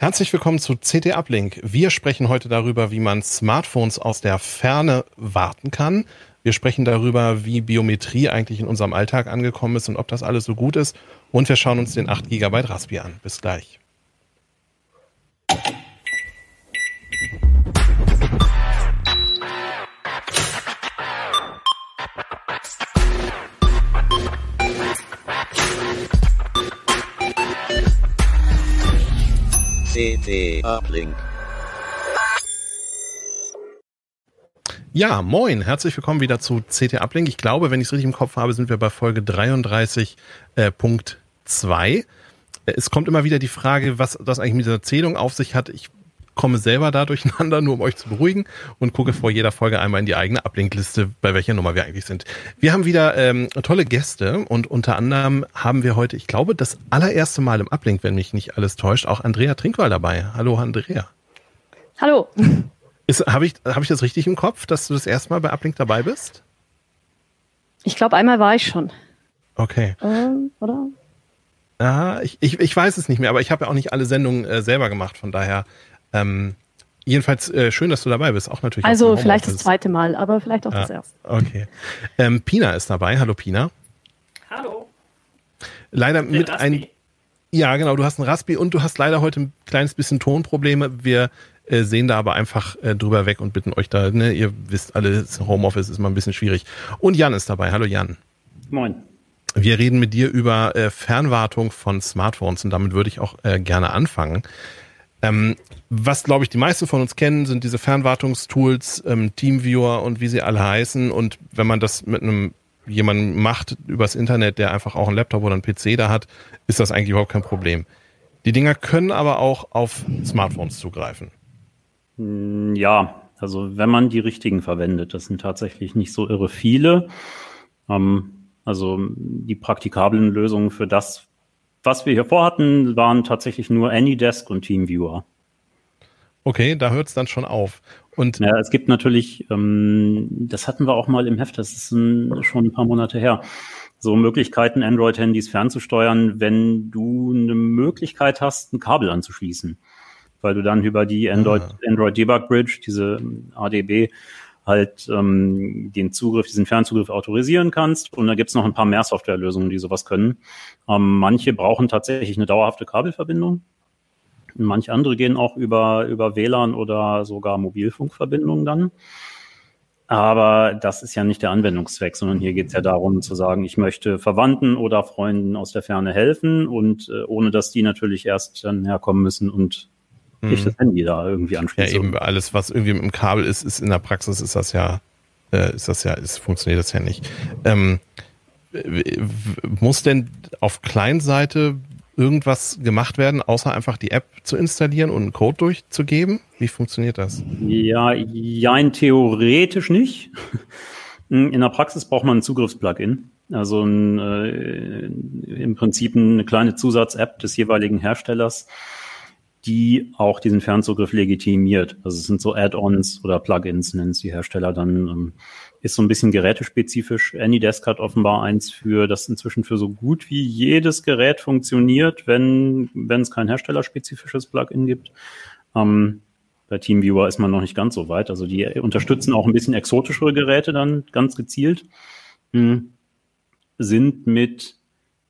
Herzlich willkommen zu CT Uplink. Wir sprechen heute darüber, wie man Smartphones aus der Ferne warten kann. Wir sprechen darüber, wie Biometrie eigentlich in unserem Alltag angekommen ist und ob das alles so gut ist. Und wir schauen uns den 8 GB Raspi an. Bis gleich. CT Uplink. Ja, moin, herzlich willkommen wieder zu CT Uplink. Ich glaube, wenn ich es richtig im Kopf habe, sind wir bei Folge 33.2. Äh, es kommt immer wieder die Frage, was das eigentlich mit dieser Zählung auf sich hat. Ich komme selber da durcheinander, nur um euch zu beruhigen und gucke vor jeder Folge einmal in die eigene Ablinkliste, bei welcher Nummer wir eigentlich sind. Wir haben wieder ähm, tolle Gäste und unter anderem haben wir heute, ich glaube, das allererste Mal im Ablink, wenn mich nicht alles täuscht, auch Andrea Trinkwall dabei. Hallo Andrea. Hallo. Habe ich, hab ich das richtig im Kopf, dass du das erste Mal bei Ablink dabei bist? Ich glaube, einmal war ich schon. Okay. Ähm, oder? Ja, ich, ich, ich weiß es nicht mehr, aber ich habe ja auch nicht alle Sendungen äh, selber gemacht, von daher ähm, jedenfalls äh, schön, dass du dabei bist. Auch natürlich. Also vielleicht das zweite Mal, aber vielleicht auch ah, das erste. Okay. Ähm, Pina ist dabei. Hallo Pina. Hallo. Leider mit ein. Ja, genau. Du hast ein Raspi und du hast leider heute ein kleines bisschen Tonprobleme. Wir äh, sehen da aber einfach äh, drüber weg und bitten euch da. Ne, ihr wisst alle, Homeoffice ist mal ein bisschen schwierig. Und Jan ist dabei. Hallo Jan. Moin. Wir reden mit dir über äh, Fernwartung von Smartphones und damit würde ich auch äh, gerne anfangen. Ähm, was, glaube ich, die meisten von uns kennen, sind diese Fernwartungstools, ähm, Teamviewer und wie sie alle heißen. Und wenn man das mit einem jemanden macht übers Internet, der einfach auch einen Laptop oder einen PC da hat, ist das eigentlich überhaupt kein Problem. Die Dinger können aber auch auf Smartphones zugreifen. Hm, ja, also wenn man die richtigen verwendet, das sind tatsächlich nicht so irre viele. Ähm, also die praktikablen Lösungen für das, was wir hier vorhatten, waren tatsächlich nur AnyDesk und TeamViewer. Okay, da hört es dann schon auf. Und ja, es gibt natürlich, ähm, das hatten wir auch mal im Heft, das ist ein, schon ein paar Monate her, so Möglichkeiten, Android-Handys fernzusteuern, wenn du eine Möglichkeit hast, ein Kabel anzuschließen. Weil du dann über die Android, ah. Android Debug Bridge, diese ADB, halt ähm, den Zugriff, diesen Fernzugriff autorisieren kannst. Und da gibt's noch ein paar mehr Softwarelösungen, die sowas können. Ähm, manche brauchen tatsächlich eine dauerhafte Kabelverbindung. Manche andere gehen auch über, über WLAN oder sogar Mobilfunkverbindungen dann. Aber das ist ja nicht der Anwendungszweck, sondern hier geht es ja darum zu sagen, ich möchte Verwandten oder Freunden aus der Ferne helfen und äh, ohne dass die natürlich erst dann herkommen müssen und mhm. ich das Handy da irgendwie anschließe. Ja, eben alles, was irgendwie mit dem Kabel ist, ist in der Praxis ist das ja, äh, ist das ja, ist, funktioniert das ja nicht. Ähm, muss denn auf Kleinseite irgendwas gemacht werden, außer einfach die App zu installieren und einen Code durchzugeben? Wie funktioniert das? Ja, ja, theoretisch nicht. In der Praxis braucht man ein Zugriffsplugin. Also ein, äh, im Prinzip eine kleine Zusatz-App des jeweiligen Herstellers, die auch diesen Fernzugriff legitimiert. Also es sind so Add-ons oder Plugins, nennen es die Hersteller dann. Ähm, ist so ein bisschen gerätespezifisch. AnyDesk hat offenbar eins für, das inzwischen für so gut wie jedes Gerät funktioniert, wenn, wenn es kein herstellerspezifisches Plugin gibt. Ähm, bei TeamViewer ist man noch nicht ganz so weit. Also die unterstützen auch ein bisschen exotischere Geräte dann ganz gezielt. Hm. Sind mit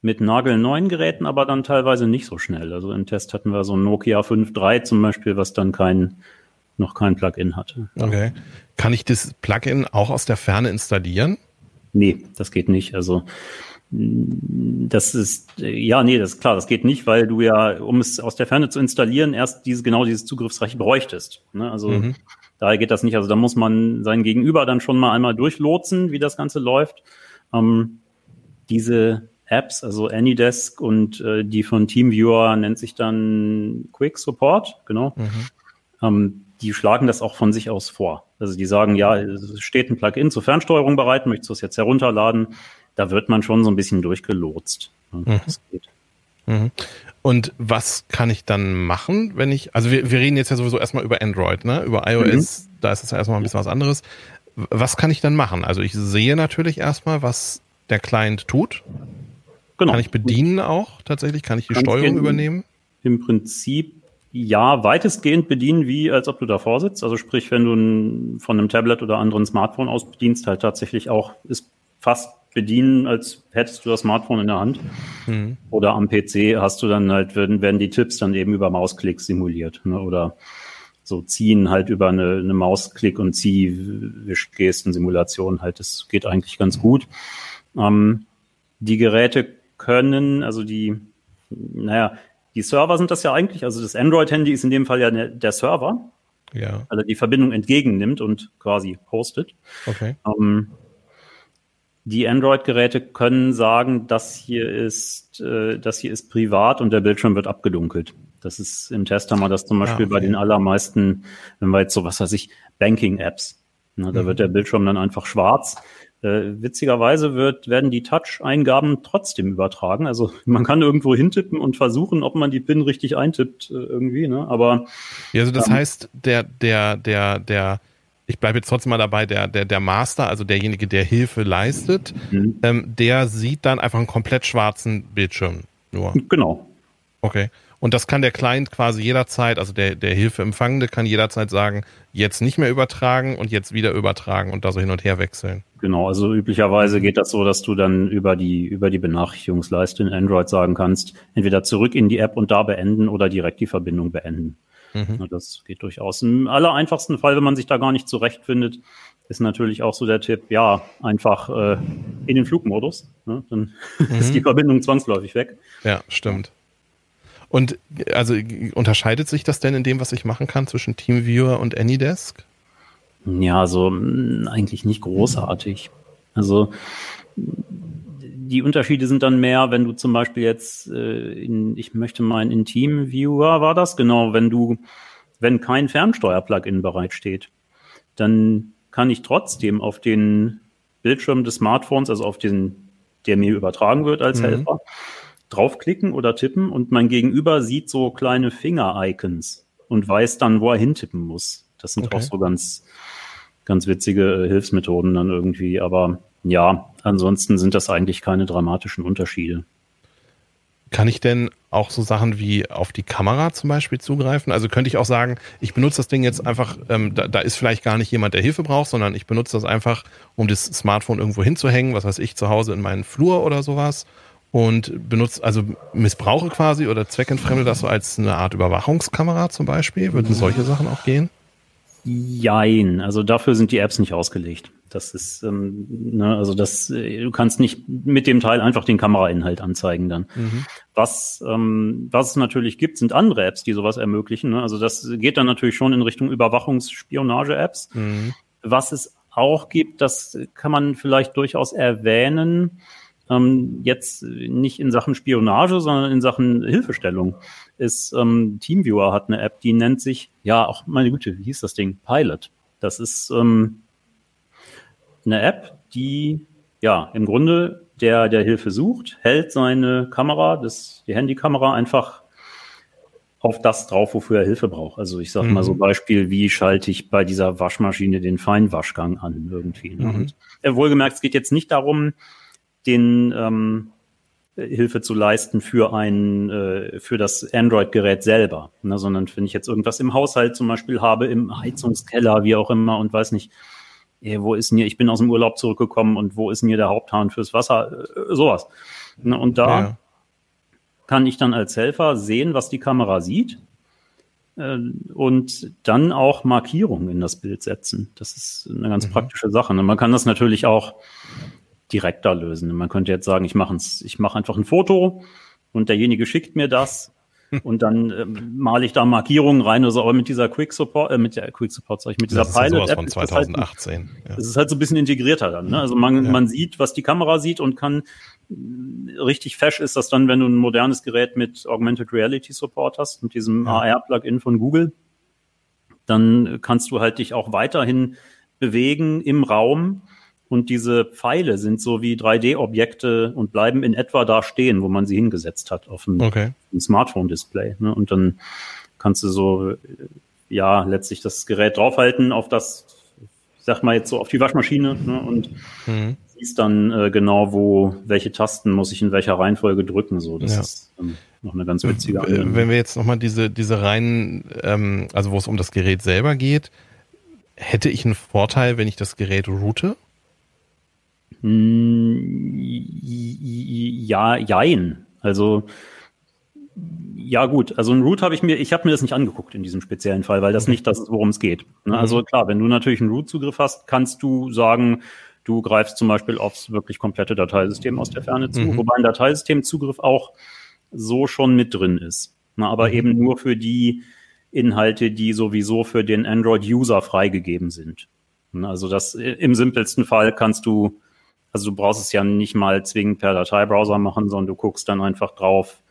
mit nagelneuen Geräten aber dann teilweise nicht so schnell. Also im Test hatten wir so ein Nokia 5.3 zum Beispiel, was dann kein, noch kein Plugin hatte. Okay. Kann ich das Plugin auch aus der Ferne installieren? Nee, das geht nicht. Also das ist, ja, nee, das ist klar, das geht nicht, weil du ja, um es aus der Ferne zu installieren, erst diese, genau dieses Zugriffsrecht bräuchtest. Ne? Also mhm. daher geht das nicht. Also da muss man sein Gegenüber dann schon mal einmal durchlotsen, wie das Ganze läuft. Ähm, diese Apps, also AnyDesk und äh, die von TeamViewer nennt sich dann Quick Support, genau. Mhm. Ähm, die schlagen das auch von sich aus vor. Also die sagen, ja, es steht ein Plugin zur Fernsteuerung bereit, möchtest du es jetzt herunterladen? Da wird man schon so ein bisschen durchgelotst. Mhm. Das geht. Mhm. Und was kann ich dann machen, wenn ich, also wir, wir reden jetzt ja sowieso erstmal über Android, ne? Über iOS, mhm. da ist es ja erstmal ein bisschen was anderes. Was kann ich dann machen? Also ich sehe natürlich erstmal, was der Client tut. Genau. Kann ich bedienen auch tatsächlich? Kann ich die Kannst Steuerung übernehmen? Im Prinzip ja, weitestgehend bedienen, wie als ob du davor sitzt. Also sprich, wenn du ein, von einem Tablet oder anderen Smartphone aus bedienst, halt tatsächlich auch ist fast bedienen, als hättest du das Smartphone in der Hand. Mhm. Oder am PC hast du dann halt, werden, werden die Tipps dann eben über Mausklick simuliert. Ne? Oder so ziehen halt über eine, eine Mausklick und Zieh-Wischgesten-Simulation halt. Das geht eigentlich ganz gut. Ähm, die Geräte können, also die, naja, die Server sind das ja eigentlich, also das Android-Handy ist in dem Fall ja der, Server, ja. also die Verbindung entgegennimmt und quasi hostet. Okay. Ähm, die Android-Geräte können sagen, das hier ist, äh, das hier ist privat und der Bildschirm wird abgedunkelt. Das ist im Test haben wir das zum Beispiel ah, okay. bei den allermeisten, wenn wir jetzt so was weiß ich, Banking-Apps. Ne, da mhm. wird der Bildschirm dann einfach schwarz. Äh, witzigerweise wird, werden die Touch-Eingaben trotzdem übertragen. Also man kann irgendwo hintippen und versuchen, ob man die PIN richtig eintippt äh, irgendwie, ne? Aber ja, also das ähm, heißt, der, der, der, der, ich bleibe jetzt trotzdem mal dabei, der, der, der Master, also derjenige, der Hilfe leistet, mhm. ähm, der sieht dann einfach einen komplett schwarzen Bildschirm nur. Genau. Okay. Und das kann der Client quasi jederzeit, also der, der Hilfeempfangende kann jederzeit sagen, jetzt nicht mehr übertragen und jetzt wieder übertragen und da so hin und her wechseln. Genau, also üblicherweise geht das so, dass du dann über die, über die Benachrichtigungsleiste in Android sagen kannst, entweder zurück in die App und da beenden oder direkt die Verbindung beenden. Mhm. Das geht durchaus. Im aller einfachsten Fall, wenn man sich da gar nicht zurechtfindet, ist natürlich auch so der Tipp, ja, einfach äh, in den Flugmodus. Ne? Dann mhm. ist die Verbindung zwangsläufig weg. Ja, stimmt. Und also unterscheidet sich das denn in dem, was ich machen kann zwischen TeamViewer und AnyDesk? Ja, so mm, eigentlich nicht großartig. Also die Unterschiede sind dann mehr, wenn du zum Beispiel jetzt äh, in, ich möchte meinen in TeamViewer war das, genau, wenn du, wenn kein Fernsteuer-Plugin bereitsteht, dann kann ich trotzdem auf den Bildschirm des Smartphones, also auf den, der mir übertragen wird als mhm. Helfer, draufklicken oder tippen und mein Gegenüber sieht so kleine Finger-Icons und weiß dann, wo er hintippen muss. Das sind okay. auch so ganz, ganz witzige äh, Hilfsmethoden dann irgendwie. Aber ja, ansonsten sind das eigentlich keine dramatischen Unterschiede. Kann ich denn auch so Sachen wie auf die Kamera zum Beispiel zugreifen? Also könnte ich auch sagen, ich benutze das Ding jetzt einfach, ähm, da, da ist vielleicht gar nicht jemand, der Hilfe braucht, sondern ich benutze das einfach, um das Smartphone irgendwo hinzuhängen, was weiß ich, zu Hause in meinen Flur oder sowas und benutzt, also missbrauche quasi oder zweckentfremde das so als eine Art Überwachungskamera zum Beispiel? Würden solche Sachen auch gehen? Jein, also dafür sind die Apps nicht ausgelegt. Das ist, ähm, ne, also das, äh, du kannst nicht mit dem Teil einfach den Kamerainhalt anzeigen dann. Mhm. Was, ähm, was es natürlich gibt, sind andere Apps, die sowas ermöglichen. Ne? Also das geht dann natürlich schon in Richtung Überwachungsspionage-Apps. Mhm. Was es auch gibt, das kann man vielleicht durchaus erwähnen, ähm, jetzt nicht in Sachen Spionage, sondern in Sachen Hilfestellung, ist ähm, Teamviewer hat eine App, die nennt sich, ja, auch meine Güte, wie hieß das Ding? Pilot. Das ist ähm, eine App, die ja im Grunde der, der Hilfe sucht, hält seine Kamera, das, die Handykamera einfach auf das drauf, wofür er Hilfe braucht. Also ich sage mhm. mal so Beispiel, wie schalte ich bei dieser Waschmaschine den Feinwaschgang an irgendwie. Ne? Mhm. Und, äh, wohlgemerkt, es geht jetzt nicht darum, den ähm, Hilfe zu leisten für ein äh, für das Android-Gerät selber, ne, sondern wenn ich jetzt irgendwas im Haushalt zum Beispiel habe, im Heizungskeller, wie auch immer und weiß nicht, ey, wo ist denn hier, ich bin aus dem Urlaub zurückgekommen und wo ist denn hier der Haupthahn fürs Wasser, äh, sowas. Ne, und da ja. kann ich dann als Helfer sehen, was die Kamera sieht äh, und dann auch Markierungen in das Bild setzen. Das ist eine ganz mhm. praktische Sache. Ne. man kann das natürlich auch direkter lösen. Man könnte jetzt sagen, ich mache ich mache einfach ein Foto und derjenige schickt mir das und dann ähm, male ich da Markierungen rein oder so, aber mit dieser Quick Support, äh, mit der Quick Support, sag ich, mit dieser Pilot App. von 2018. Es ist, halt, ja. ist halt so ein bisschen integrierter dann. Ne? Also man, ja. man sieht, was die Kamera sieht und kann äh, richtig fesch ist das dann, wenn du ein modernes Gerät mit Augmented Reality Support hast, mit diesem ja. AR-Plugin von Google, dann kannst du halt dich auch weiterhin bewegen im Raum und diese Pfeile sind so wie 3D-Objekte und bleiben in etwa da stehen, wo man sie hingesetzt hat auf dem, okay. Smartphone-Display. Ne? Und dann kannst du so, ja, letztlich das Gerät draufhalten auf das, ich sag mal jetzt so auf die Waschmaschine ne? und mhm. siehst dann äh, genau, wo, welche Tasten muss ich in welcher Reihenfolge drücken. So, das Ja. ist ähm, noch eine ganz witzige Äh, Anwendung. Wenn wir jetzt nochmal diese, diese reinen, ähm, also wo es um das Gerät selber geht, hätte ich einen Vorteil, wenn ich das Gerät route? Hm, Ja, jein. Also ja gut, also ein Root habe ich mir, ich habe mir das nicht angeguckt in diesem speziellen Fall, weil das nicht das ist, worum es geht. Ne? Also klar, wenn du natürlich einen Root-Zugriff hast, kannst du sagen, du greifst zum Beispiel aufs wirklich komplette Dateisystem aus der Ferne zu, Mhm. wobei ein Dateisystemzugriff auch so schon mit drin ist. Aber eben nur für die Inhalte, die sowieso für den Android-User freigegeben sind. Also das im simpelsten Fall kannst du also du brauchst es ja nicht mal zwingend per Dateibrowser machen, sondern du guckst dann einfach drauf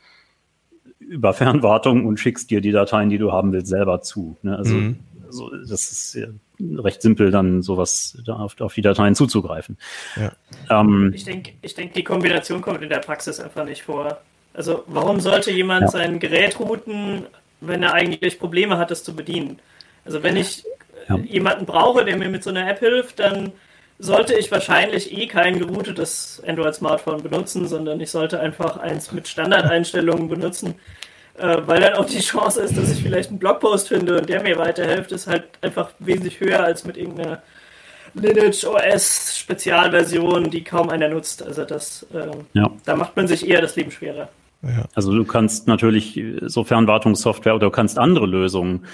über Fernwartung und schickst dir die Dateien, die du haben willst, selber zu. Ne? Also Mhm. so, das ist ja recht simpel, dann sowas da auf, auf die Dateien zuzugreifen. Ja. Ähm, Ich denke, ich denk, die Kombination kommt in der Praxis einfach nicht vor. Also warum sollte jemand Ja. sein Gerät routen, wenn er eigentlich Probleme hat, es zu bedienen? Also wenn ich Ja. jemanden brauche, der mir mit so einer App hilft, dann sollte ich wahrscheinlich eh kein geroutetes Android-Smartphone benutzen, sondern ich sollte einfach eins mit Standardeinstellungen benutzen, äh, weil dann auch die Chance ist, dass ich vielleicht einen Blogpost finde und der mir weiterhilft, ist halt einfach wesentlich höher als mit irgendeiner Lineage OS Spezialversion, die kaum einer nutzt. Also das, ähm, ja. da macht man sich eher das Leben schwerer. Ja. Also du kannst natürlich so Fernwartungssoftware oder du kannst andere Lösungen,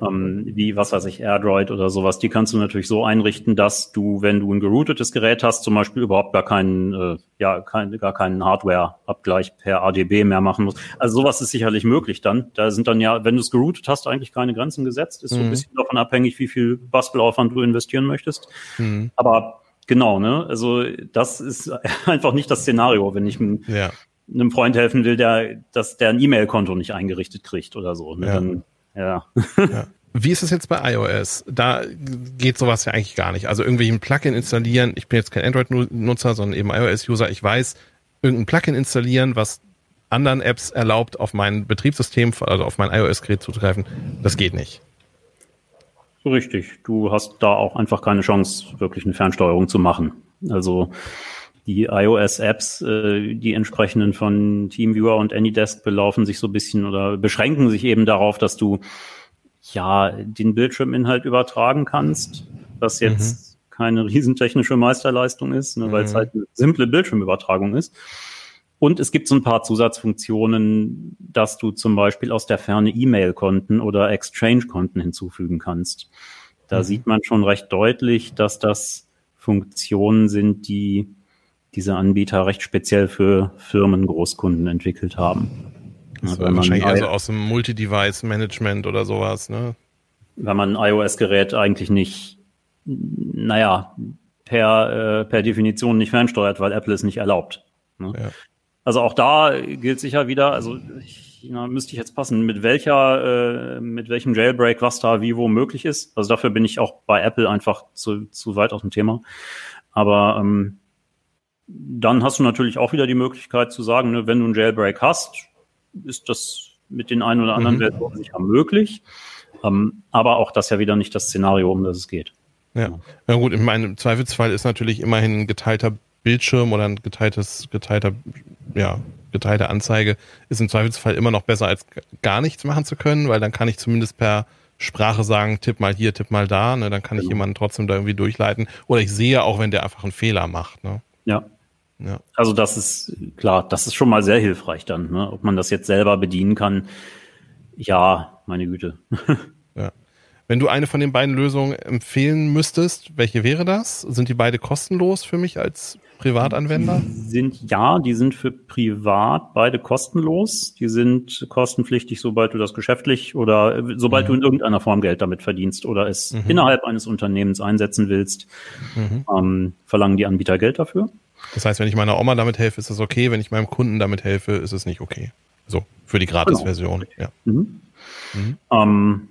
ähm, wie was weiß ich, AirDroid oder sowas, die kannst du natürlich so einrichten, dass du, wenn du ein geroutetes Gerät hast, zum Beispiel überhaupt gar keinen, äh, ja, kein, gar keinen Hardware-Abgleich per ADB mehr machen musst. Also sowas ist sicherlich möglich dann. Da sind dann ja, wenn du es geroutet hast, eigentlich keine Grenzen gesetzt. Ist so ein Mhm. bisschen davon abhängig, wie viel Bastelaufwand du investieren möchtest. Mhm. Aber genau, ne? Also das ist einfach nicht das Szenario, wenn ich ein Ja. Einem Freund helfen will, der, dass der ein E-Mail-Konto nicht eingerichtet kriegt oder so. Ne? Ja. Dann, ja. Ja. Wie ist es jetzt bei iOS? Da geht sowas ja eigentlich gar nicht. Also irgendwie ein Plugin installieren. Ich bin jetzt kein Android-Nutzer, sondern eben iOS-User. Ich weiß, irgendein Plugin installieren, was anderen Apps erlaubt, auf mein Betriebssystem, also auf mein iOS-Gerät zuzugreifen. Das geht nicht. Richtig. Du hast da auch einfach keine Chance, wirklich eine Fernsteuerung zu machen. Also die iOS-Apps, äh, die entsprechenden von TeamViewer und AnyDesk belaufen sich so ein bisschen oder beschränken sich eben darauf, dass du ja den Bildschirminhalt übertragen kannst, was jetzt keine riesentechnische Meisterleistung ist, ne, weil es Mhm. halt eine simple Bildschirmübertragung ist. Und es gibt so ein paar Zusatzfunktionen, dass du zum Beispiel aus der Ferne E-Mail-Konten oder Exchange-Konten hinzufügen kannst. Da Mhm. sieht man schon recht deutlich, dass das Funktionen sind, die diese Anbieter recht speziell für Firmen, Großkunden entwickelt haben. Das war wahrscheinlich eher so aus dem Multi-Device-Management oder sowas, ne? wenn man ein iOS-Gerät eigentlich nicht, naja, per, äh, per Definition nicht fernsteuert, weil Apple es nicht erlaubt. Ne? Ja. Also auch da gilt sicher wieder, also ich, na, müsste ich jetzt passen, mit welcher, äh, mit welchem Jailbreak, was da wie wo möglich ist. Also dafür bin ich auch bei Apple einfach zu, zu weit aus dem Thema. Aber ähm, dann hast du natürlich auch wieder die Möglichkeit zu sagen, ne, wenn du einen Jailbreak hast, ist das mit den einen oder anderen Mhm. Versionen sicher möglich. Ähm, aber auch das ja wieder nicht das Szenario, um das es geht. Ja. Na gut, in meinem Zweifelsfall ist natürlich immerhin ein geteilter Bildschirm oder ein geteiltes, geteilter, ja, geteilte Anzeige ist im Zweifelsfall immer noch besser als gar nichts machen zu können, weil dann kann ich zumindest per Sprache sagen, tipp mal hier, tipp mal da, ne, dann kann ich Genau. jemanden trotzdem da irgendwie durchleiten. Oder ich sehe auch, wenn der einfach einen Fehler macht, ne. Ja. Ja. Also das ist klar, das ist schon mal sehr hilfreich dann. Ne? Ob man das jetzt selber bedienen kann, ja, meine Güte. Ja. Wenn du eine von den beiden Lösungen empfehlen müsstest, welche wäre das? Sind die beide kostenlos für mich als Privatanwender? Sind ja, die sind für privat beide kostenlos. Die sind kostenpflichtig, sobald du das geschäftlich oder sobald Mhm. du in irgendeiner Form Geld damit verdienst oder es Mhm. innerhalb eines Unternehmens einsetzen willst, Mhm. ähm, verlangen die Anbieter Geld dafür. Das heißt, wenn ich meiner Oma damit helfe, ist das okay. Wenn ich meinem Kunden damit helfe, ist es nicht okay. So, für die Gratis-Version. Ja. Mhm. Mhm. Ähm,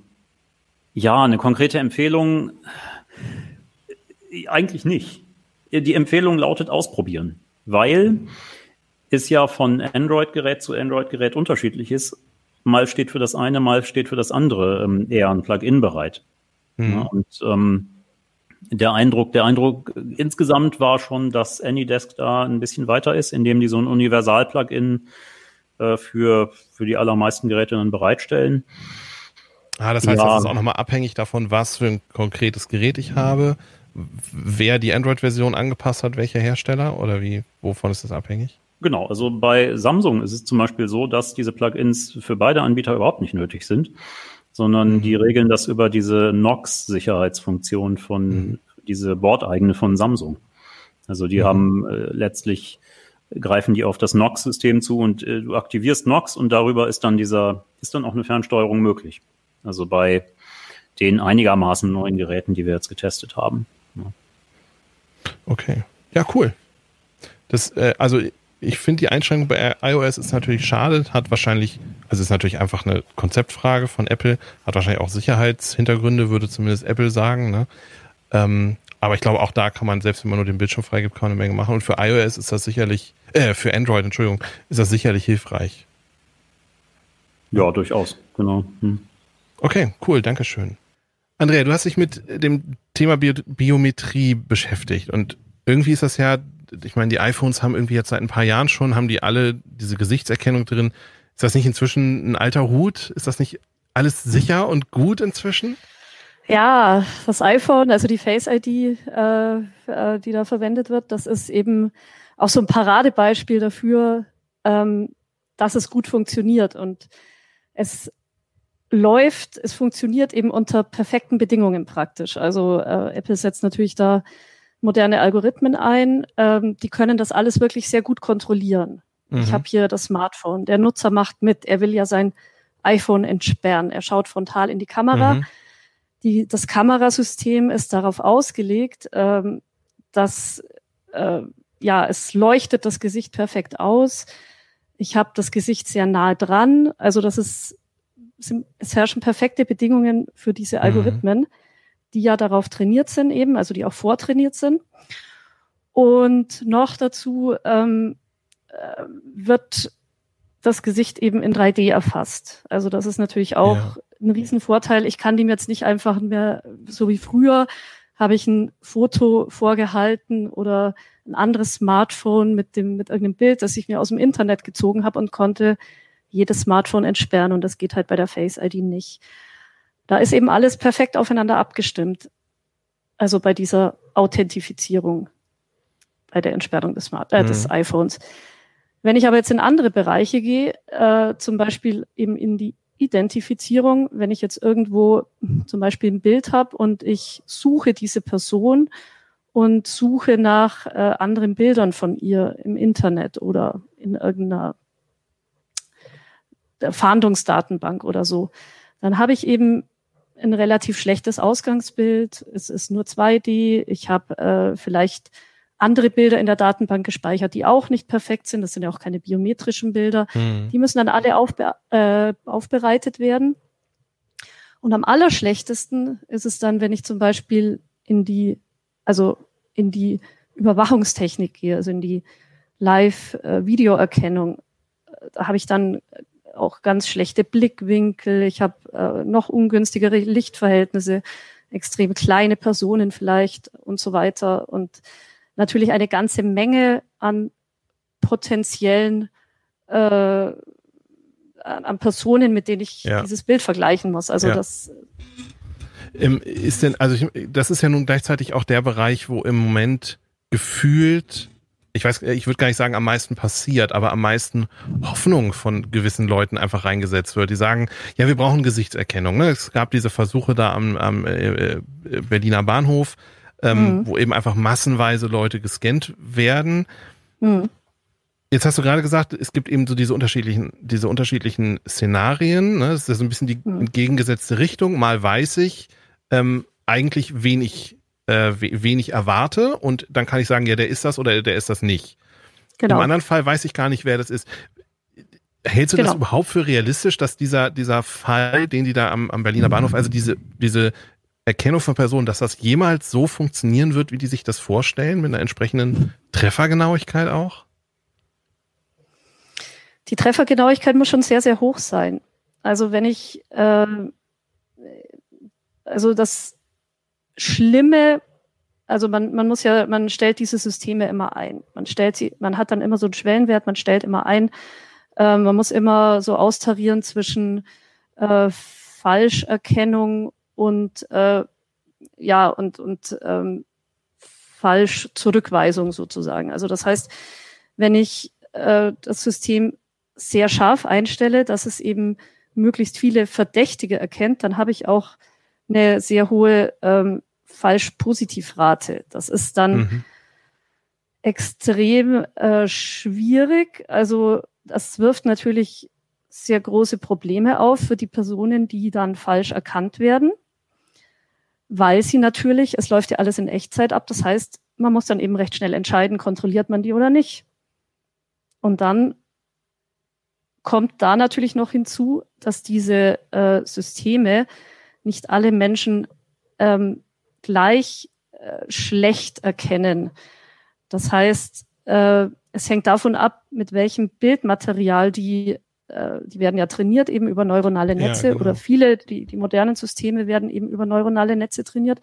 ja, eine konkrete Empfehlung äh, eigentlich nicht. Die Empfehlung lautet ausprobieren, weil es ja von Android-Gerät zu Android-Gerät unterschiedlich ist. Mal steht für das eine, mal steht für das andere ähm, eher ein Plugin bereit. Mhm. Ja, und ähm, der Eindruck, der Eindruck insgesamt war schon, dass AnyDesk da ein bisschen weiter ist, indem die so ein Universal-Plugin äh, für, für die allermeisten Geräte dann bereitstellen. Ah, das heißt, ja. das ist auch nochmal abhängig davon, was für ein konkretes Gerät ich habe, wer die Android-Version angepasst hat, welcher Hersteller oder wie, wovon ist das abhängig? Genau, also bei Samsung ist es zum Beispiel so, dass diese Plugins für beide Anbieter überhaupt nicht nötig sind, sondern mhm. die regeln das über diese NOx-Sicherheitsfunktion von mhm. diese bordeigene von Samsung. Also die mhm. haben äh, letztlich greifen die auf das NOx-System zu und äh, du aktivierst NOx und darüber ist dann dieser, ist dann auch eine Fernsteuerung möglich. Also bei den einigermaßen neuen Geräten, die wir jetzt getestet haben. Ja. Okay. Ja, cool. Das, äh, also ich finde die Einschränkung bei iOS ist natürlich schade, hat wahrscheinlich, also ist natürlich einfach eine Konzeptfrage von Apple, hat wahrscheinlich auch Sicherheitshintergründe, würde zumindest Apple sagen. Ne? Ähm, aber ich glaube, auch da kann man, selbst wenn man nur den Bildschirm freigibt, kann man eine Menge machen. Und für iOS ist das sicherlich, äh, für Android, Entschuldigung, ist das sicherlich hilfreich. Ja, durchaus, genau. Hm. Okay, cool, danke schön. Andrea, du hast dich mit dem Thema Bio Biometrie beschäftigt und irgendwie ist das ja, ich meine, die iPhones haben irgendwie jetzt seit ein paar Jahren schon, haben die alle diese Gesichtserkennung drin. Ist das nicht inzwischen ein alter Hut? Ist das nicht alles sicher und gut inzwischen? Ja, das iPhone, also die Face ID, äh, äh, die da verwendet wird, das ist eben auch so ein Paradebeispiel dafür, ähm, dass es gut funktioniert und es läuft, es funktioniert eben unter perfekten Bedingungen praktisch. Also äh, Apple setzt natürlich da moderne Algorithmen ein, ähm, die können das alles wirklich sehr gut kontrollieren. Mhm. Ich habe hier das Smartphone. Der Nutzer macht mit. Er will ja sein iPhone entsperren. Er schaut frontal in die Kamera. Mhm. Die, das Kamerasystem ist darauf ausgelegt, ähm, dass äh, ja es leuchtet das Gesicht perfekt aus. Ich habe das Gesicht sehr nahe dran. Also das ist es herrschen perfekte Bedingungen für diese mhm. Algorithmen, mhm. Die ja darauf trainiert sind eben, also die auch vortrainiert sind. Und noch dazu ähm, äh, wird das Gesicht eben in 3D erfasst. Also das ist natürlich auch ja. ein Riesenvorteil. Ich kann dem jetzt nicht einfach mehr, so wie früher, habe ich ein Foto vorgehalten oder ein anderes Smartphone mit dem mit irgendeinem Bild, das ich mir aus dem Internet gezogen habe und konnte jedes Smartphone entsperren und das geht halt bei der Face ID nicht. Da ist eben alles perfekt aufeinander abgestimmt. Also bei dieser Authentifizierung, bei der Entsperrung des, Smart äh, des mhm. iPhones. Wenn ich aber jetzt in andere Bereiche gehe, äh, zum Beispiel eben in die Identifizierung, wenn ich jetzt irgendwo zum Beispiel ein Bild habe und ich suche diese Person und suche nach äh, anderen Bildern von ihr im Internet oder in irgendeiner der Fahndungsdatenbank oder so, dann habe ich eben ein relativ schlechtes Ausgangsbild. Es ist nur 2D. Ich habe äh, vielleicht andere Bilder in der Datenbank gespeichert, die auch nicht perfekt sind. Das sind ja auch keine biometrischen Bilder. Mhm. Die müssen dann alle aufbe äh, aufbereitet werden. Und am allerschlechtesten ist es dann, wenn ich zum Beispiel in die, also in die Überwachungstechnik gehe, also in die Live-Videoerkennung. Äh, da habe ich dann auch ganz schlechte Blickwinkel, ich habe äh, noch ungünstigere Lichtverhältnisse, extrem kleine Personen vielleicht und so weiter und natürlich eine ganze Menge an potenziellen äh, an Personen, mit denen ich ja. dieses Bild vergleichen muss. Also ja. das ähm, ist denn, also ich, das ist ja nun gleichzeitig auch der Bereich, wo im Moment gefühlt ich weiß, ich würde gar nicht sagen, am meisten passiert, aber am meisten Hoffnung von gewissen Leuten einfach reingesetzt wird. Die sagen, ja, wir brauchen Gesichtserkennung. Ne? Es gab diese Versuche da am, am äh, äh Berliner Bahnhof, ähm, mhm. wo eben einfach massenweise Leute gescannt werden. Mhm. Jetzt hast du gerade gesagt, es gibt eben so diese unterschiedlichen, diese unterschiedlichen Szenarien. Ne? Das ist so ein bisschen die mhm. entgegengesetzte Richtung. Mal weiß ich ähm, eigentlich, wen ich äh, wen ich erwarte und dann kann ich sagen, ja, der ist das oder der ist das nicht. Genau. Im anderen Fall weiß ich gar nicht, wer das ist. Hältst du genau. das überhaupt für realistisch, dass dieser, dieser Fall, den die da am, am Berliner Bahnhof, also diese, diese Erkennung von Personen, dass das jemals so funktionieren wird, wie die sich das vorstellen, mit einer entsprechenden Treffergenauigkeit auch? Die Treffergenauigkeit muss schon sehr, sehr hoch sein. Also wenn ich, ähm, also das, Schlimme also man, man muss ja, man stellt diese Systeme immer ein. Man stellt sie, man hat dann immer so einen Schwellenwert, man stellt immer ein. Äh, man muss immer so austarieren zwischen äh, Falscherkennung und äh, ja und und ähm, falsch Zurückweisung sozusagen. Also das heißt, wenn ich äh, das System sehr scharf einstelle, dass es eben möglichst viele Verdächtige erkennt, dann habe ich auch eine sehr hohe ähm, Falsch-Positiv-Rate. Das ist dann mhm. extrem äh, schwierig. Also das wirft natürlich sehr große Probleme auf für die Personen, die dann falsch erkannt werden, weil sie natürlich, es läuft ja alles in Echtzeit ab, das heißt, man muss dann eben recht schnell entscheiden, kontrolliert man die oder nicht. Und dann kommt da natürlich noch hinzu, dass diese äh, Systeme nicht alle Menschen ähm, gleich äh, schlecht erkennen. Das heißt, äh, es hängt davon ab, mit welchem Bildmaterial die, äh, die werden ja trainiert eben über neuronale Netze ja, genau. oder viele, die, die modernen Systeme werden eben über neuronale Netze trainiert.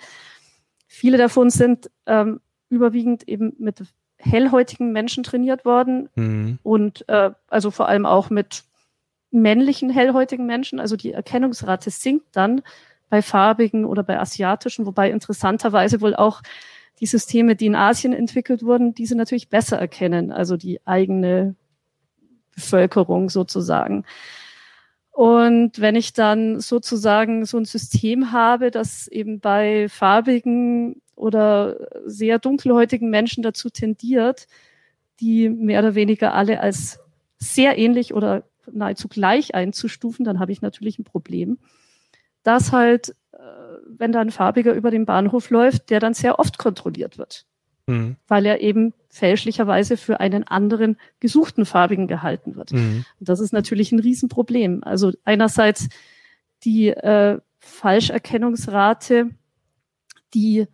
Viele davon sind ähm, überwiegend eben mit hellhäutigen Menschen trainiert worden mhm. und äh, also vor allem auch mit männlichen hellhäutigen Menschen. Also die Erkennungsrate sinkt dann bei farbigen oder bei asiatischen, wobei interessanterweise wohl auch die Systeme, die in Asien entwickelt wurden, diese natürlich besser erkennen, also die eigene Bevölkerung sozusagen. Und wenn ich dann sozusagen so ein System habe, das eben bei farbigen oder sehr dunkelhäutigen Menschen dazu tendiert, die mehr oder weniger alle als sehr ähnlich oder nahezu gleich einzustufen, dann habe ich natürlich ein Problem, dass halt, äh, wenn da ein Farbiger über den Bahnhof läuft, der dann sehr oft kontrolliert wird, mhm. weil er eben fälschlicherweise für einen anderen gesuchten Farbigen gehalten wird. Mhm. das ist natürlich ein Riesenproblem. Also einerseits die äh, Falscherkennungsrate, die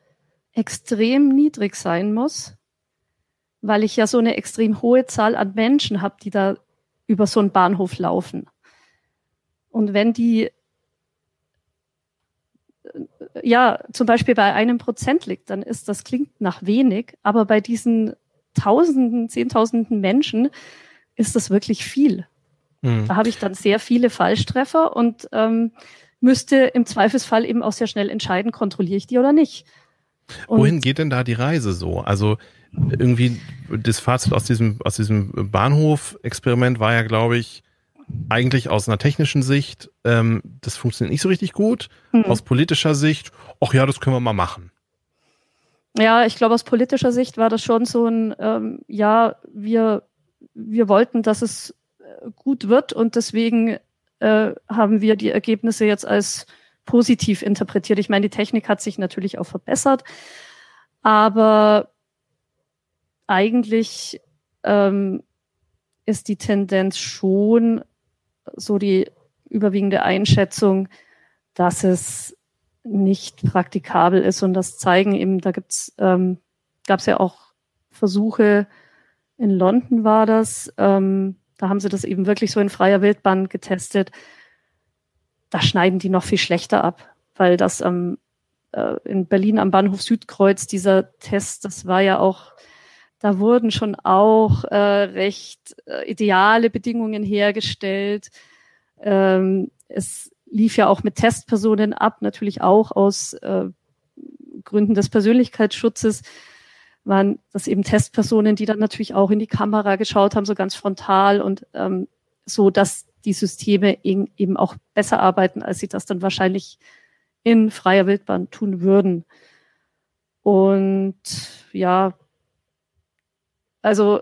extrem niedrig sein muss, weil ich ja so eine extrem hohe Zahl an Menschen habe, die da über so einen Bahnhof laufen. Und wenn die ja zum Beispiel bei einem Prozent liegt, dann ist das klingt nach wenig, aber bei diesen Tausenden, Zehntausenden Menschen ist das wirklich viel. Mhm. Da habe ich dann sehr viele Falschtreffer und ähm, müsste im Zweifelsfall eben auch sehr schnell entscheiden, kontrolliere ich die oder nicht. Und Wohin geht denn da die Reise so? Also irgendwie das Fazit aus diesem, aus diesem Bahnhof-Experiment war ja, glaube ich, eigentlich aus einer technischen Sicht, ähm, das funktioniert nicht so richtig gut. Mhm. Aus politischer Sicht, ach ja, das können wir mal machen. Ja, ich glaube, aus politischer Sicht war das schon so ein, ähm, ja, wir, wir wollten, dass es äh, gut wird und deswegen äh, haben wir die Ergebnisse jetzt als positiv interpretiert. Ich meine, die Technik hat sich natürlich auch verbessert, aber eigentlich ähm, ist die Tendenz schon so die überwiegende Einschätzung, dass es nicht praktikabel ist. Und das zeigen eben, da gibt's, ähm, gab es ja auch Versuche, in London war das, ähm, da haben sie das eben wirklich so in freier Wildbahn getestet. Da schneiden die noch viel schlechter ab, weil das ähm, äh, in Berlin am Bahnhof Südkreuz, dieser Test, das war ja auch da wurden schon auch äh, recht äh, ideale Bedingungen hergestellt. Ähm, es lief ja auch mit Testpersonen ab, natürlich auch aus äh, Gründen des Persönlichkeitsschutzes waren das eben Testpersonen, die dann natürlich auch in die Kamera geschaut haben, so ganz frontal und ähm, so, dass die Systeme eben auch besser arbeiten, als sie das dann wahrscheinlich in freier Wildbahn tun würden. Und ja, also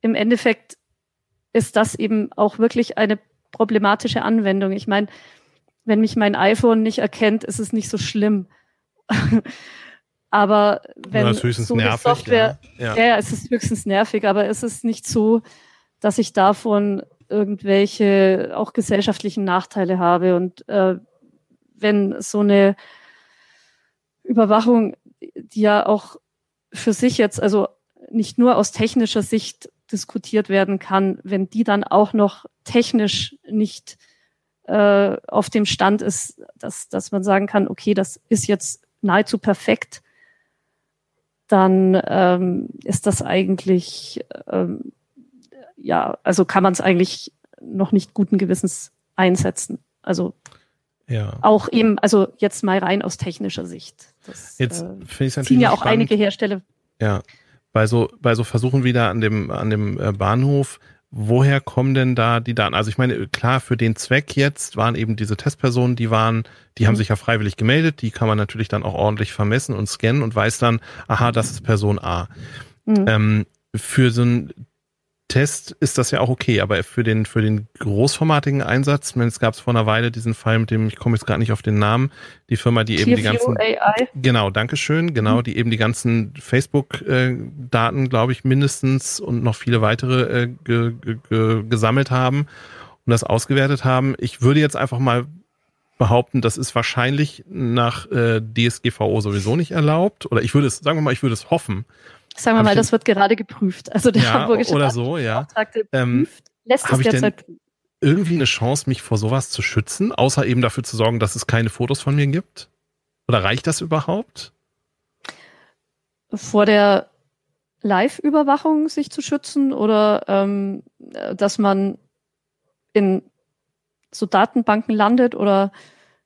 im Endeffekt ist das eben auch wirklich eine problematische Anwendung. Ich meine, wenn mich mein iPhone nicht erkennt, ist es nicht so schlimm. aber wenn höchstens so nervig, Software, ja. Ja. ja, es ist höchstens nervig, aber es ist nicht so, dass ich davon irgendwelche auch gesellschaftlichen Nachteile habe. Und äh, wenn so eine Überwachung, die ja auch für sich jetzt, also nicht nur aus technischer Sicht diskutiert werden kann, wenn die dann auch noch technisch nicht äh, auf dem Stand ist, dass, dass man sagen kann, okay, das ist jetzt nahezu perfekt, dann ähm, ist das eigentlich, ähm, ja, also kann man es eigentlich noch nicht guten Gewissens einsetzen. Also ja. auch eben, also jetzt mal rein aus technischer Sicht. Das, jetzt äh, finde ich ziehen ja auch spannend. einige Hersteller. Ja, bei so bei so Versuchen wieder an dem an dem äh, Bahnhof woher kommen denn da die Daten? Also ich meine, klar, für den Zweck jetzt waren eben diese Testpersonen, die waren, die mhm. haben sich ja freiwillig gemeldet, die kann man natürlich dann auch ordentlich vermessen und scannen und weiß dann, aha, das ist Person A. Mhm. Ähm, für so ein Test ist das ja auch okay, aber für den, für den großformatigen Einsatz, es gab es vor einer Weile diesen Fall mit dem, ich komme jetzt gerade nicht auf den Namen, die Firma, die eben die ganzen. AI. Genau, Dankeschön, genau, mhm. die eben die ganzen Facebook-Daten, glaube ich, mindestens und noch viele weitere äh, ge, ge, gesammelt haben und das ausgewertet haben. Ich würde jetzt einfach mal behaupten, das ist wahrscheinlich nach äh, DSGVO sowieso nicht erlaubt. Oder ich würde es, sagen wir mal, ich würde es hoffen. Sagen wir mal, das wird gerade geprüft. Also der ja, Hamburgische oder so, ja. Ähm, lässt es derzeit irgendwie eine Chance, mich vor sowas zu schützen, außer eben dafür zu sorgen, dass es keine Fotos von mir gibt? Oder reicht das überhaupt? Vor der Live-Überwachung sich zu schützen oder ähm, dass man in so Datenbanken landet oder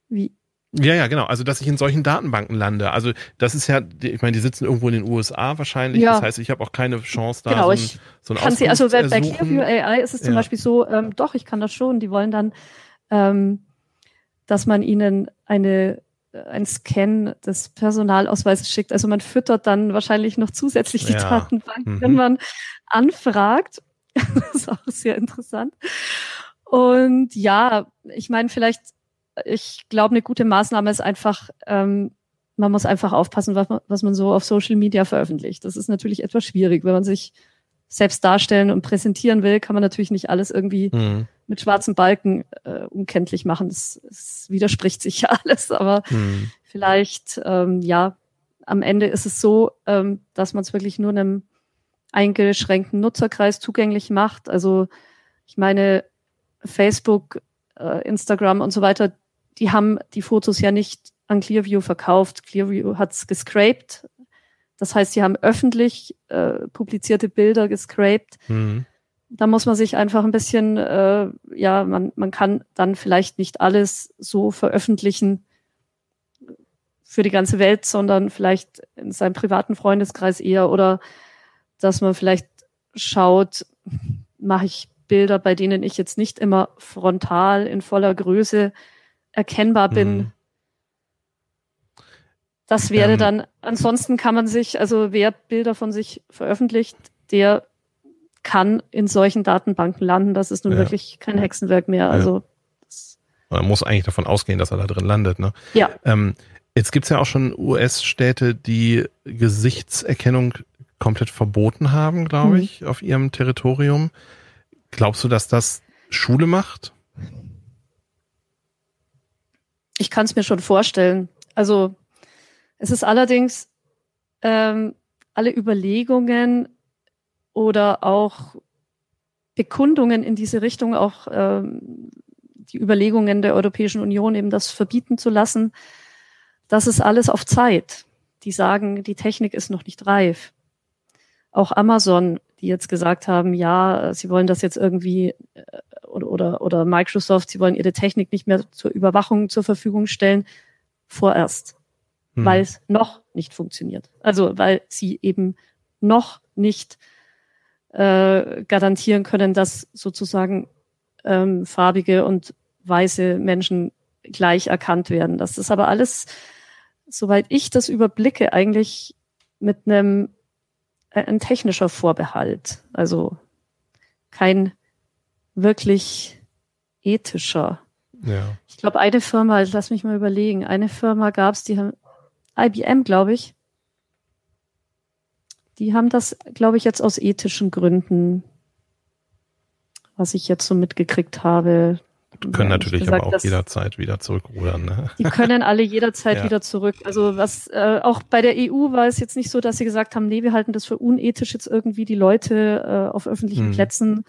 wie? Ja, ja, genau. Also, dass ich in solchen Datenbanken lande. Also, das ist ja, ich meine, die sitzen irgendwo in den USA wahrscheinlich. Ja. Das heißt, ich habe auch keine Chance da. Genau, so ein, ich so kann sie, also bei, bei Clearview AI ist es zum ja. Beispiel so, ähm, doch, ich kann das schon. Die wollen dann, ähm, dass man ihnen eine ein Scan des Personalausweises schickt. Also man füttert dann wahrscheinlich noch zusätzlich die ja. Datenbank, mhm. wenn man anfragt. das ist auch sehr interessant. Und ja, ich meine, vielleicht ich glaube, eine gute Maßnahme ist einfach, ähm, man muss einfach aufpassen, was man, was man so auf Social Media veröffentlicht. Das ist natürlich etwas schwierig, wenn man sich selbst darstellen und präsentieren will, kann man natürlich nicht alles irgendwie mhm. mit schwarzen Balken äh, unkenntlich machen. Das, das widerspricht sich ja alles, aber mhm. vielleicht, ähm, ja, am Ende ist es so, ähm, dass man es wirklich nur einem eingeschränkten Nutzerkreis zugänglich macht. Also ich meine, Facebook, äh, Instagram und so weiter, die haben die Fotos ja nicht an Clearview verkauft. Clearview hat's gescraped. Das heißt, sie haben öffentlich äh, publizierte Bilder gescraped. Mhm. Da muss man sich einfach ein bisschen, äh, ja, man, man kann dann vielleicht nicht alles so veröffentlichen für die ganze Welt, sondern vielleicht in seinem privaten Freundeskreis eher oder dass man vielleicht schaut, mache ich Bilder, bei denen ich jetzt nicht immer frontal in voller Größe erkennbar bin. Mhm. Das wäre ähm, dann, ansonsten kann man sich, also wer Bilder von sich veröffentlicht, der kann in solchen Datenbanken landen. Das ist nun ja. wirklich kein Hexenwerk mehr. Also man muss eigentlich davon ausgehen, dass er da drin landet. Ne? Ja. Ähm, jetzt gibt's ja auch schon US-Städte, die Gesichtserkennung komplett verboten haben, glaube mhm. ich, auf ihrem Territorium. Glaubst du, dass das Schule macht? Ich kann es mir schon vorstellen. Also es ist allerdings ähm, alle Überlegungen oder auch Bekundungen in diese Richtung, auch ähm, die Überlegungen der Europäischen Union, eben das verbieten zu lassen, das ist alles auf Zeit. Die sagen, die Technik ist noch nicht reif. Auch Amazon, die jetzt gesagt haben, ja, sie wollen das jetzt irgendwie äh, oder, oder, oder Microsoft, sie wollen ihre Technik nicht mehr zur Überwachung zur Verfügung stellen, vorerst, hm. weil es noch nicht funktioniert. Also weil sie eben noch nicht äh, garantieren können, dass sozusagen ähm, farbige und weiße Menschen gleich erkannt werden. Das ist aber alles, soweit ich das überblicke, eigentlich mit einem ein technischer Vorbehalt. Also kein wirklich ethischer. Ja. Ich glaube, eine Firma, lass mich mal überlegen, eine Firma gab es, die haben IBM, glaube ich. Die haben das, glaube ich, jetzt aus ethischen Gründen, was ich jetzt so mitgekriegt habe. Können ja, natürlich gesagt, aber auch jederzeit wieder zurückrudern. Ne? Die können alle jederzeit ja. wieder zurück. Also was äh, auch bei der EU war es jetzt nicht so, dass sie gesagt haben, nee, wir halten das für unethisch, jetzt irgendwie die Leute äh, auf öffentlichen hm. Plätzen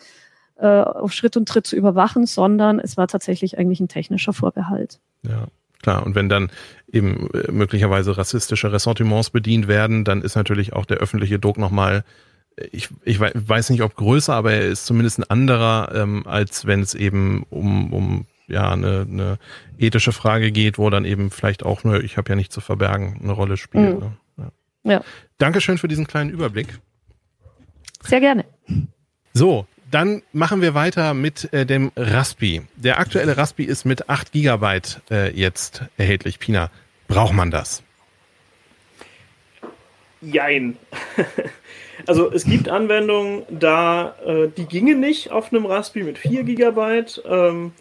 äh, auf Schritt und Tritt zu überwachen, sondern es war tatsächlich eigentlich ein technischer Vorbehalt. Ja, klar. Und wenn dann eben äh, möglicherweise rassistische Ressentiments bedient werden, dann ist natürlich auch der öffentliche Druck nochmal, ich, ich weiß nicht, ob größer, aber er ist zumindest ein anderer, ähm, als wenn es eben um, um ja eine, eine ethische Frage geht, wo dann eben vielleicht auch nur, ich habe ja nichts zu verbergen, eine Rolle spielt. Mhm. Ne? Ja. ja. Dankeschön für diesen kleinen Überblick. Sehr gerne. So, dann machen wir weiter mit äh, dem Raspi. Der aktuelle Raspi ist mit 8 Gigabyte äh, jetzt erhältlich. Pina, braucht man das? Jein. also es gibt Anwendungen, da äh, die gingen nicht auf einem Raspi mit 4 Gigabyte, ähm,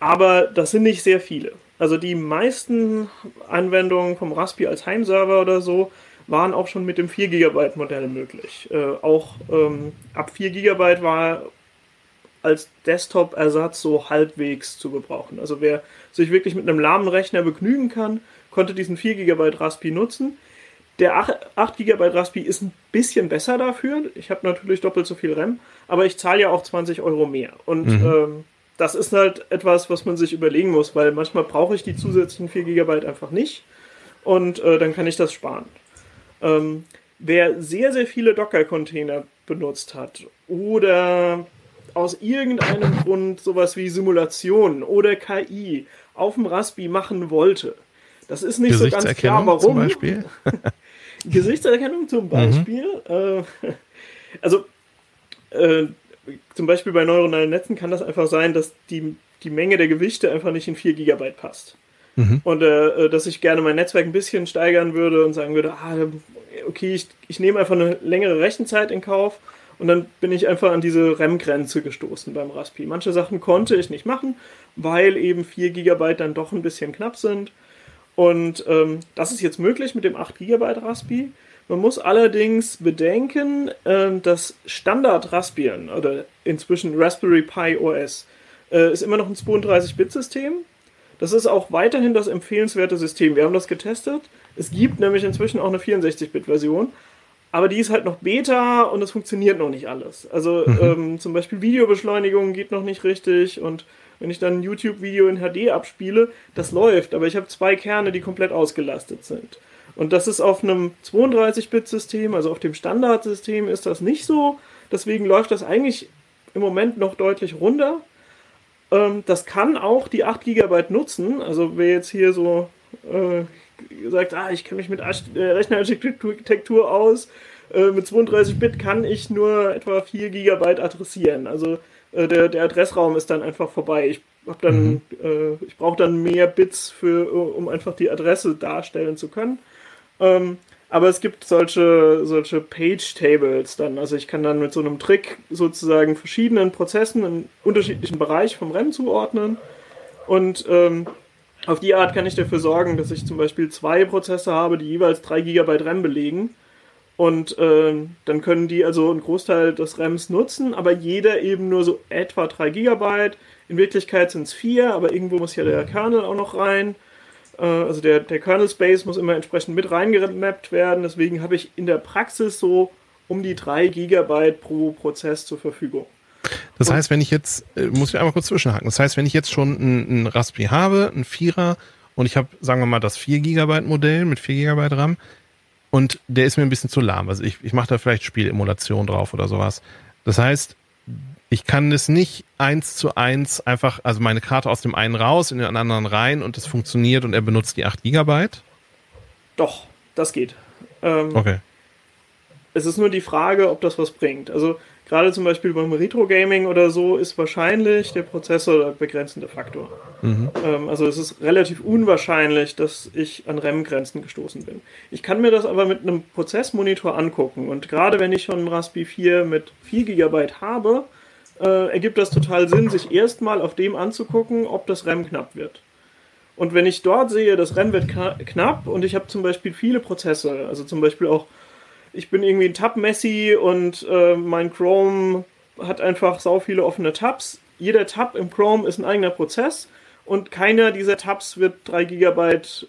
aber das sind nicht sehr viele. Also die meisten Anwendungen vom Raspi als Heimserver oder so waren auch schon mit dem 4 GB Modell möglich. Äh, auch ähm, ab 4 GB war als Desktop-Ersatz so halbwegs zu gebrauchen. Also wer sich wirklich mit einem lahmen Rechner begnügen kann, konnte diesen 4 GB Raspi nutzen. Der 8 GB Raspi ist ein bisschen besser dafür. Ich habe natürlich doppelt so viel RAM, aber ich zahle ja auch 20 Euro mehr. Und mhm. ähm, das ist halt etwas, was man sich überlegen muss, weil manchmal brauche ich die zusätzlichen 4 GB einfach nicht und äh, dann kann ich das sparen. Ähm, wer sehr, sehr viele Docker-Container benutzt hat oder aus irgendeinem Grund sowas wie Simulation oder KI auf dem Raspi machen wollte, das ist nicht so ganz klar, warum. Zum Beispiel? Gesichtserkennung zum Beispiel. Mhm. Äh, also äh, zum Beispiel bei neuronalen Netzen kann das einfach sein, dass die, die Menge der Gewichte einfach nicht in 4 GB passt. Mhm. Und äh, äh, dass ich gerne mein Netzwerk ein bisschen steigern würde und sagen würde, ah, okay, ich, ich nehme einfach eine längere Rechenzeit in Kauf und dann bin ich einfach an diese RAM-Grenze gestoßen beim Raspi. Manche Sachen konnte ich nicht machen, weil eben 4 GB dann doch ein bisschen knapp sind. Und ähm, das ist jetzt möglich mit dem 8 GB Raspi. Man muss allerdings bedenken, äh, dass Standard Raspbian oder inzwischen Raspberry Pi OS äh, ist immer noch ein 32-Bit-System das ist auch weiterhin das empfehlenswerte System. Wir haben das getestet. Es gibt nämlich inzwischen auch eine 64-Bit-Version, aber die ist halt noch Beta und es funktioniert noch nicht alles. Also mhm. ähm, zum Beispiel Videobeschleunigung geht noch nicht richtig und wenn ich dann ein YouTube-Video in HD abspiele, das läuft, aber ich habe zwei Kerne, die komplett ausgelastet sind. Und das ist auf einem 32-Bit-System, also auf dem Standardsystem ist das nicht so. Deswegen läuft das eigentlich im Moment noch deutlich runter. Ähm, das kann auch die 8 GB nutzen. Also wer jetzt hier so äh, sagt, ah, ich kenne mich mit äh, Rechnerarchitektur aus, äh, mit 32-Bit kann ich nur etwa 4 GB adressieren. Also äh, der, der Adressraum ist dann einfach vorbei. Ich habe dann, mhm. Äh, ich brauche dann mehr Bits für, um einfach die Adresse darstellen zu können. Ähm, aber es gibt solche, solche Page-Tables dann. Also ich kann dann mit so einem Trick sozusagen verschiedenen Prozessen einen unterschiedlichen Bereich vom RAM zuordnen. Und ähm, auf die Art kann ich dafür sorgen, dass ich zum Beispiel zwei Prozesse habe, die jeweils 3 GB RAM belegen. Und äh, dann können die also einen Großteil des RAMs nutzen, aber jeder eben nur so etwa 3 GB. In Wirklichkeit sind es 4, aber irgendwo muss ja der Kernel auch noch rein. Äh, also der, der Kernel Space muss immer entsprechend mit reingemappt werden. Deswegen habe ich in der Praxis so um die 3 GB pro Prozess zur Verfügung. Das heißt, wenn ich jetzt, äh, muss ich einmal kurz zwischenhaken, das heißt, wenn ich jetzt schon ein, ein Raspberry habe, ein Vierer, und ich habe, sagen wir mal, das 4 GB Modell mit 4 GB RAM, und der ist mir ein bisschen zu lahm. Also ich, ich mache da vielleicht Spielemulation drauf oder sowas. Das heißt, ich kann es nicht eins zu eins einfach, also meine Karte aus dem einen raus, in den anderen rein und es funktioniert und er benutzt die 8 Gigabyte? Doch, das geht. Ähm, okay. Es ist nur die Frage, ob das was bringt. Also gerade zum Beispiel beim Retro-Gaming oder so ist wahrscheinlich der Prozessor der begrenzende Faktor. Mhm. Ähm, also es ist relativ unwahrscheinlich, dass ich an RAM-Grenzen gestoßen bin. Ich kann mir das aber mit einem Prozessmonitor angucken und gerade wenn ich schon einen Raspberry 4 mit 4 GB habe, äh, ergibt das total Sinn, sich erstmal auf dem anzugucken, ob das RAM knapp wird. Und wenn ich dort sehe, das RAM wird knapp und ich habe zum Beispiel viele Prozesse, also zum Beispiel auch, ich bin irgendwie ein Tab-Messi und äh, mein Chrome hat einfach sau viele offene Tabs. Jeder Tab im Chrome ist ein eigener Prozess und keiner dieser Tabs wird 3 GB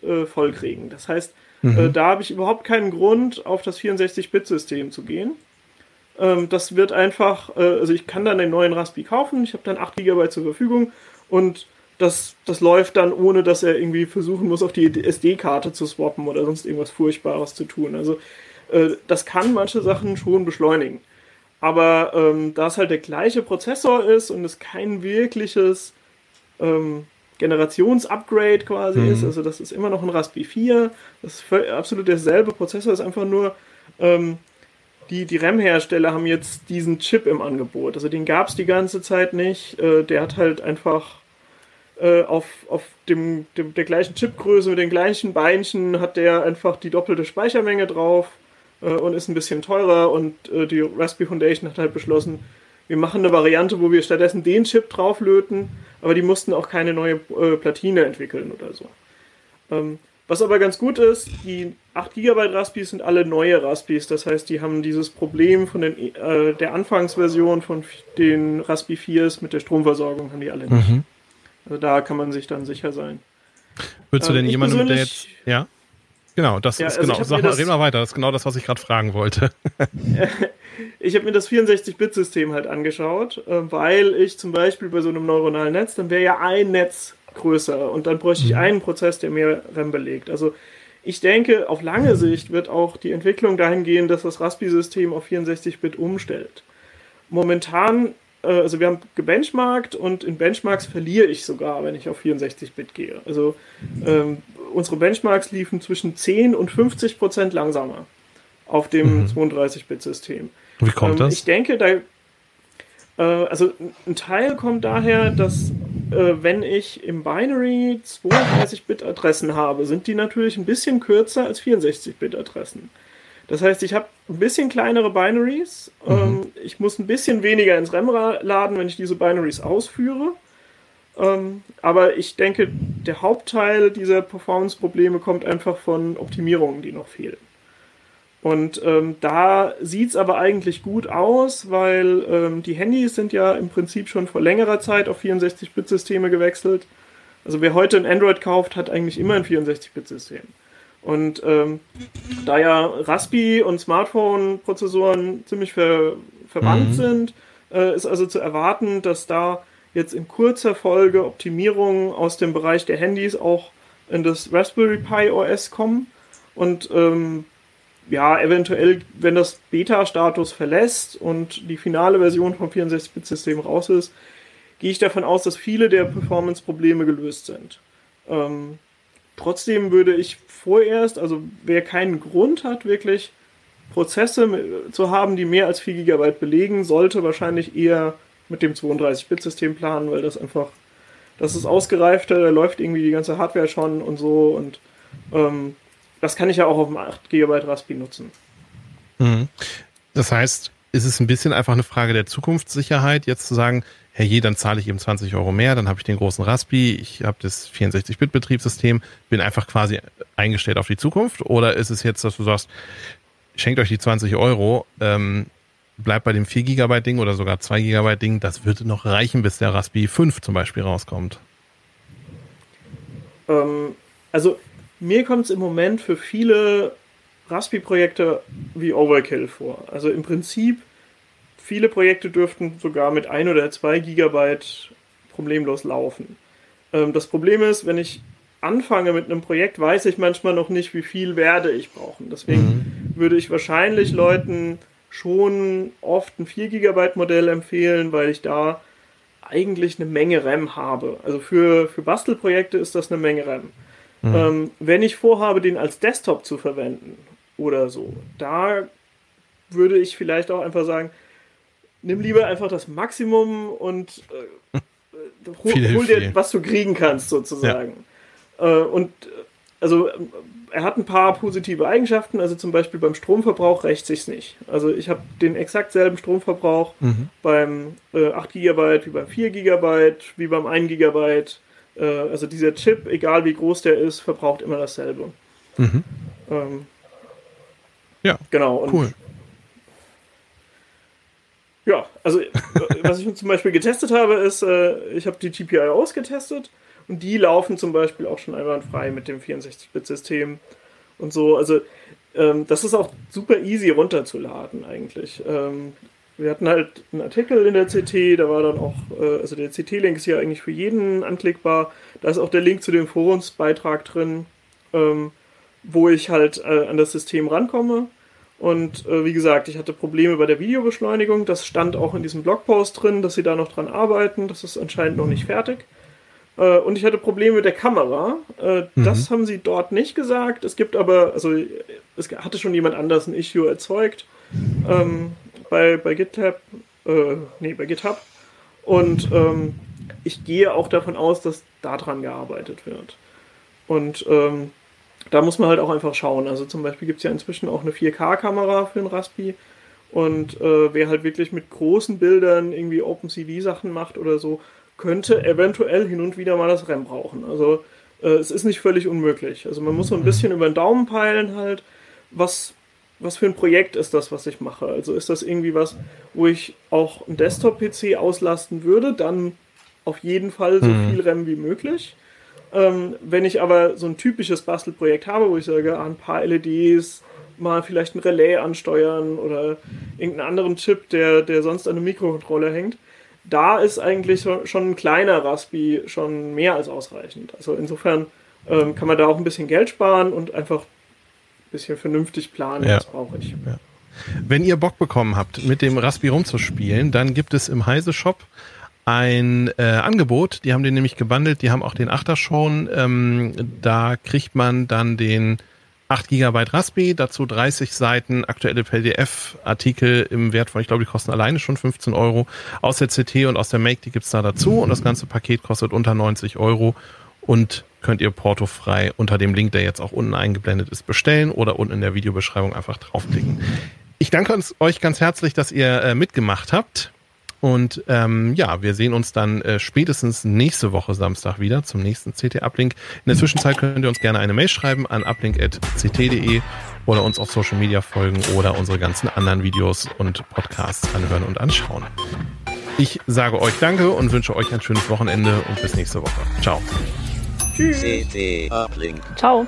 äh, vollkriegen. Das heißt, mhm. äh, da habe ich überhaupt keinen Grund, auf das 64-Bit-System zu gehen. Ähm, das wird einfach, äh, also ich kann dann den neuen Raspi kaufen, ich habe dann 8 GB zur Verfügung und das, das läuft dann, ohne dass er irgendwie versuchen muss, auf die SD-Karte zu swappen oder sonst irgendwas Furchtbares zu tun. Also äh, das kann manche Sachen schon beschleunigen. Aber ähm, da es halt der gleiche Prozessor ist und es kein wirkliches ähm, Generationsupgrade quasi mhm. ist, also das ist immer noch ein Raspberry 4, das ist absolut derselbe Prozessor, ist einfach nur ähm, die, die RAM-Hersteller haben jetzt diesen Chip im Angebot. Also den gab es die ganze Zeit nicht. Äh, der hat halt einfach äh, auf, auf dem, dem, der gleichen Chipgröße mit den gleichen Beinchen hat der einfach die doppelte Speichermenge drauf äh, und ist ein bisschen teurer. Und äh, die Raspberry Foundation hat halt beschlossen, wir machen eine Variante, wo wir stattdessen den Chip drauflöten, aber die mussten auch keine neue äh, Platine entwickeln oder so. Ähm, was aber ganz gut ist, die 8 GB Raspis sind alle neue Raspis. Das heißt, die haben dieses Problem von den, äh, der Anfangsversion von den Raspi 4s mit der Stromversorgung, haben die alle nicht. Mhm. Also da kann man sich dann sicher sein. Würdest du denn ähm, jemandem, der jetzt. Ja? Genau, das ja, ist also genau. Sag mal, reden wir weiter. Das ist genau das, was ich gerade fragen wollte. ich habe mir das 64-Bit-System halt angeschaut, äh, weil ich zum Beispiel bei so einem neuronalen Netz, dann wäre ja ein Netz größer und dann bräuchte ich mhm. einen Prozess, der mehr RAM belegt. Also ich denke, auf lange Sicht wird auch die Entwicklung dahin gehen, dass das Raspi-System auf 64-Bit umstellt. Momentan, äh, also wir haben gebenchmarkt und in Benchmarks verliere ich sogar, wenn ich auf 64-Bit gehe. Also ähm, unsere Benchmarks liefen zwischen 10 und 50 Prozent langsamer auf dem mhm. 32-Bit-System. Wie kommt ähm, das? Ich denke, da, äh, also ein Teil kommt daher, dass äh, wenn ich im Binary 32-Bit-Adressen habe, sind die natürlich ein bisschen kürzer als 64-Bit-Adressen. Das heißt, ich habe ein bisschen kleinere Binaries. Mhm. Ähm, ich muss ein bisschen weniger ins RAM laden, wenn ich diese Binaries ausführe. Ähm, aber ich denke, der Hauptteil dieser Performance-Probleme kommt einfach von Optimierungen, die noch fehlen. Und ähm, da sieht es aber eigentlich gut aus, weil ähm, die Handys sind ja im Prinzip schon vor längerer Zeit auf 64-Bit-Systeme gewechselt. Also wer heute ein Android kauft, hat eigentlich immer ein 64-Bit-System. Und ähm, da ja Raspi und Smartphone-Prozessoren ziemlich ver verwandt mhm. sind, äh, ist also zu erwarten, dass da jetzt in kurzer Folge Optimierungen aus dem Bereich der Handys auch in das Raspberry Pi OS kommen. Und ähm, ja, eventuell, wenn das Beta-Status verlässt und die finale Version vom 64-Bit-System raus ist, gehe ich davon aus, dass viele der Performance-Probleme gelöst sind. Ähm, trotzdem würde ich vorerst, also wer keinen Grund hat, wirklich Prozesse zu haben, die mehr als 4 GB belegen, sollte wahrscheinlich eher mit dem 32-Bit-System planen, weil das einfach, das ist ausgereifter, da läuft irgendwie die ganze Hardware schon und so und ähm, das kann ich ja auch auf dem 8 GB Raspi nutzen. Mhm. Das heißt, ist es ein bisschen einfach eine Frage der Zukunftssicherheit, jetzt zu sagen, hey, je, dann zahle ich eben 20 Euro mehr, dann habe ich den großen Raspi, ich habe das 64-Bit-Betriebssystem, bin einfach quasi eingestellt auf die Zukunft? Oder ist es jetzt, dass du sagst, schenkt euch die 20 Euro, ähm, bleibt bei dem 4 GB Ding oder sogar 2 GB Ding, das würde noch reichen, bis der Raspi 5 zum Beispiel rauskommt? Ähm, also mir kommt es im Moment für viele Raspi-Projekte wie Overkill vor. Also im Prinzip, viele Projekte dürften sogar mit ein oder zwei Gigabyte problemlos laufen. Ähm, das Problem ist, wenn ich anfange mit einem Projekt, weiß ich manchmal noch nicht, wie viel werde ich brauchen. Deswegen mhm. würde ich wahrscheinlich Leuten schon oft ein 4 Gigabyte Modell empfehlen, weil ich da eigentlich eine Menge RAM habe. Also für, für Bastelprojekte ist das eine Menge RAM. Mhm. Ähm, wenn ich vorhabe, den als Desktop zu verwenden oder so, da würde ich vielleicht auch einfach sagen, nimm lieber einfach das Maximum und äh, hol, hol, dir, was du kriegen kannst, sozusagen. Ja. Äh, und also er hat ein paar positive Eigenschaften, also zum Beispiel beim Stromverbrauch rächt sich's nicht. Also ich habe den exakt selben Stromverbrauch mhm. beim äh, 8 GB wie beim 4 GB, wie beim 1 GB äh, also dieser Chip, egal wie groß der ist, verbraucht immer dasselbe. Mhm. Ähm, ja, genau. Und cool. Ja, also äh, was ich zum Beispiel getestet habe, ist, äh, ich habe die GPI ausgetestet und die laufen zum Beispiel auch schon einwandfrei mit dem 64-Bit-System und so. Also ähm, das ist auch super easy runterzuladen eigentlich. Ähm, wir hatten halt einen Artikel in der CT, da war dann auch, äh, also der CT-Link ist ja eigentlich für jeden anklickbar. Da ist auch der Link zu dem Forumsbeitrag drin, ähm, wo ich halt äh, an das System rankomme. Und äh, wie gesagt, ich hatte Probleme bei der Videobeschleunigung. Das stand auch in diesem Blogpost drin, dass sie da noch dran arbeiten. Das ist anscheinend noch nicht fertig. Äh, und ich hatte Probleme mit der Kamera. Äh, mhm. Das haben sie dort nicht gesagt. Es gibt aber, also es hatte schon jemand anders ein Issue erzeugt ähm, bei, bei GitLab, äh, nee, bei GitHub. Und ähm, ich gehe auch davon aus, dass daran gearbeitet wird. Und ähm, da muss man halt auch einfach schauen. Also zum Beispiel gibt es ja inzwischen auch eine 4K-Kamera für den Raspi. Und äh, wer halt wirklich mit großen Bildern irgendwie OpenCV-Sachen macht oder so, könnte eventuell hin und wieder mal das RAM brauchen. Also äh, es ist nicht völlig unmöglich. Also man muss so ein bisschen über den Daumen peilen halt, was, was für ein Projekt ist das, was ich mache. Also ist das irgendwie was, wo ich auch einen Desktop-PC auslasten würde, dann auf jeden Fall so mhm. viel RAM wie möglich. Ähm, wenn ich aber so ein typisches Bastelprojekt habe, wo ich sage, ah, ein paar LEDs, mal vielleicht ein Relais ansteuern oder irgendeinen anderen Chip, der, der sonst an einem Mikrocontroller hängt, da ist eigentlich schon ein kleiner Raspi schon mehr als ausreichend. Also insofern ähm, kann man da auch ein bisschen Geld sparen und einfach ein bisschen vernünftig planen, ja. was brauche ich. Ja. Wenn ihr Bock bekommen habt, mit dem Raspi rumzuspielen, dann gibt es im Heise Shop ein äh, Angebot. Die haben den nämlich gebundelt, die haben auch den Achter schon. Ähm, da kriegt man dann den 8 GB Raspi, dazu 30 Seiten aktuelle PDF-Artikel im Wert von, ich glaube, die kosten alleine schon 15 Euro. Aus der CT und aus der Make, die gibt's da dazu und das ganze Paket kostet unter 90 Euro und könnt ihr portofrei unter dem Link, der jetzt auch unten eingeblendet ist, bestellen oder unten in der Videobeschreibung einfach draufklicken. Ich danke euch ganz herzlich, dass ihr äh, mitgemacht habt. Und ähm, ja, wir sehen uns dann äh, spätestens nächste Woche Samstag wieder zum nächsten CT-Uplink. In der Zwischenzeit könnt ihr uns gerne eine Mail schreiben an uplink.ct.de oder uns auf Social Media folgen oder unsere ganzen anderen Videos und Podcasts anhören und anschauen. Ich sage euch Danke und wünsche euch ein schönes Wochenende und bis nächste Woche. Ciao. Tschüss. CT Uplink. Ciao.